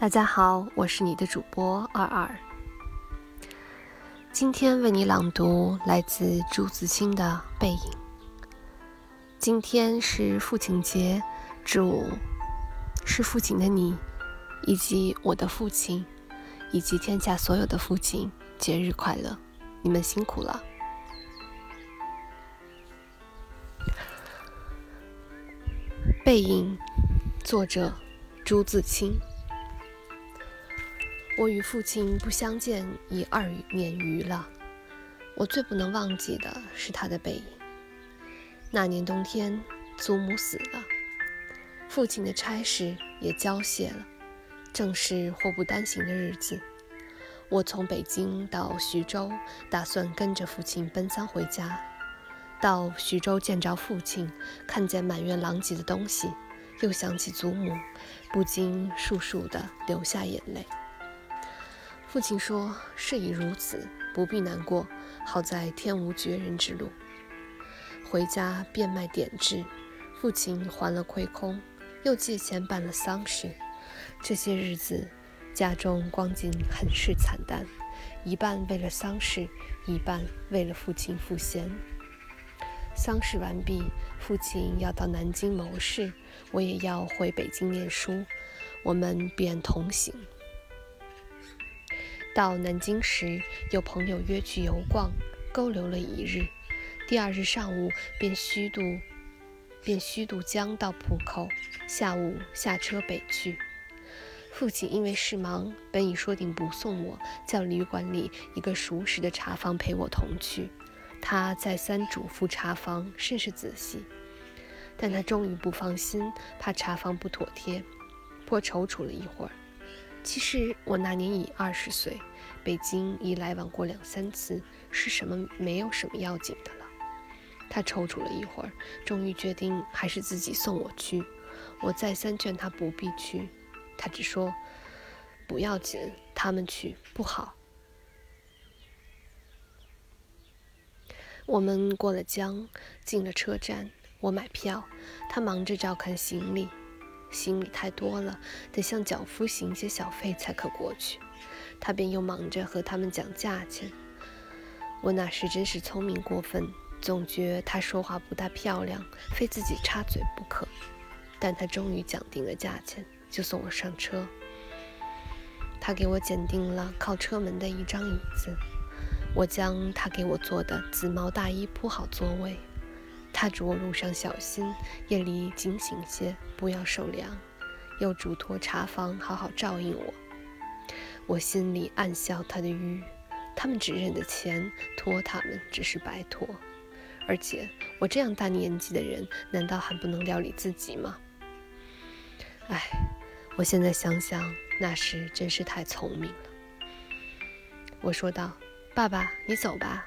大家好，我是你的主播二二。今天为你朗读来自朱自清的《背影》。今天是父亲节，祝是父亲的你，以及我的父亲，以及天下所有的父亲节日快乐！你们辛苦了。《背影》，作者朱自清。我与父亲不相见已二年余了，我最不能忘记的是他的背影。那年冬天，祖母死了，父亲的差事也交卸了，正是祸不单行的日子。我从北京到徐州，打算跟着父亲奔丧回家。到徐州见着父亲，看见满院狼藉的东西，又想起祖母，不禁簌簌地流下眼泪。父亲说：“事已如此，不必难过。好在天无绝人之路。”回家变卖点质，父亲还了亏空，又借钱办了丧事。这些日子，家中光景很是惨淡，一半为了丧事，一半为了父亲赋闲。丧事完毕，父亲要到南京谋事，我也要回北京念书，我们便同行。到南京时，有朋友约去游逛，勾留了一日。第二日上午便虚渡，便虚渡江到浦口，下午下车北去。父亲因为事忙，本已说定不送我，叫旅馆里一个熟识的茶房陪我同去。他再三嘱咐茶房甚是仔细，但他终于不放心，怕茶房不妥帖，颇踌躇了一会儿。其实我那年已二十岁，北京已来往过两三次，是什么没有什么要紧的了。他踌躇了一会儿，终于决定还是自己送我去。我再三劝他不必去，他只说不要紧，他们去不好。我们过了江，进了车站，我买票，他忙着照看行李。行李太多了，得向脚夫行些小费才可过去。他便又忙着和他们讲价钱。我那时真是聪明过分，总觉他说话不大漂亮，非自己插嘴不可。但他终于讲定了价钱，就送我上车。他给我拣定了靠车门的一张椅子，我将他给我做的紫毛大衣铺好座位。他嘱我路上小心，夜里警醒些，不要受凉。又嘱托茶房好好照应我。我心里暗笑他的愚，他们只认得钱，托他们只是白托。而且我这样大年纪的人，难道还不能料理自己吗？唉，我现在想想，那时真是太聪明了。我说道：“爸爸，你走吧。”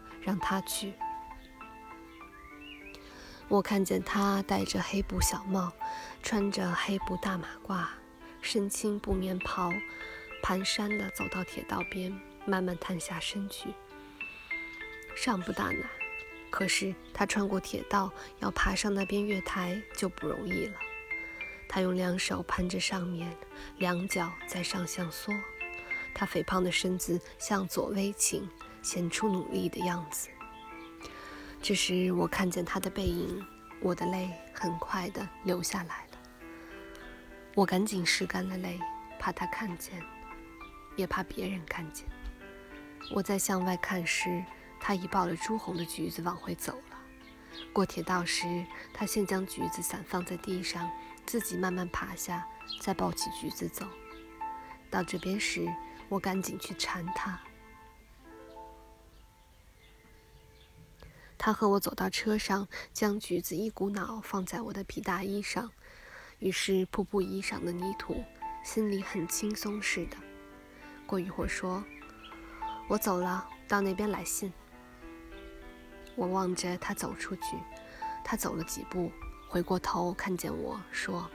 让他去。我看见他戴着黑布小帽，穿着黑布大马褂，身青布棉袍，蹒跚地走到铁道边，慢慢探下身去。上不大难，可是他穿过铁道，要爬上那边月台就不容易了。他用两手攀着上面，两脚在上向缩，他肥胖的身子向左微倾。显出努力的样子。这时，我看见他的背影，我的泪很快地流下来了。我赶紧拭干了泪，怕他看见，也怕别人看见。我在向外看时，他已抱了朱红的橘子往回走了。过铁道时，他先将橘子散放在地上，自己慢慢爬下，再抱起橘子走。到这边时，我赶紧去搀他。他和我走到车上，将橘子一股脑放在我的皮大衣上，于是瀑布衣上的泥土心里很轻松似的。过一会儿说：“我走了，到那边来信。”我望着他走出去，他走了几步，回过头看见我说：“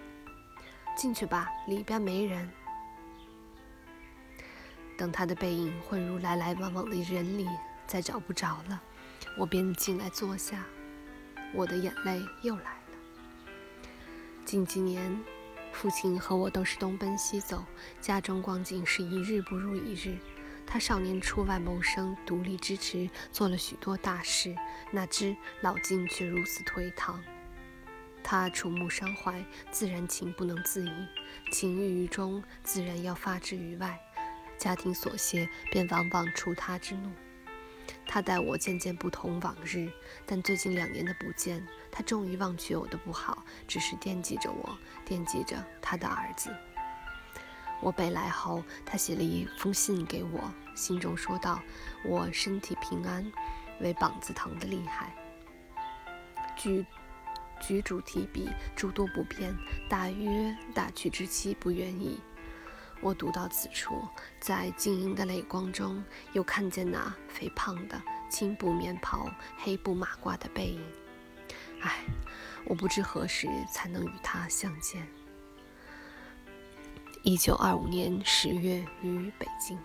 进去吧，里边没人。”等他的背影混入来来往往的人里，再找不着了，我便进来坐下。我的眼泪又来了。近几年，父亲和我都是东奔西走，家中光景是一日不如一日。他少年出外谋生，独立支持，做了许多大事，哪知老境却如此颓唐。他触目伤怀，自然情不能自已，情郁于中，自然要发之于外。家庭琐屑，便往往触他之怒。他待我渐渐不同往日，但最近两年的不见，他终于忘却我的不好，只是惦记着我，惦记着他的儿子。我北来后，他写了一封信给我，信中说道：“我身体平安，唯膀子疼得厉害。举举主提笔，诸多不便，大约大去之期不远矣。”我读到此处，在晶莹的泪光中，又看见那肥胖的青布棉袍、黑布马褂的背影。唉，我不知何时才能与他相见。一九二五年十月于北京。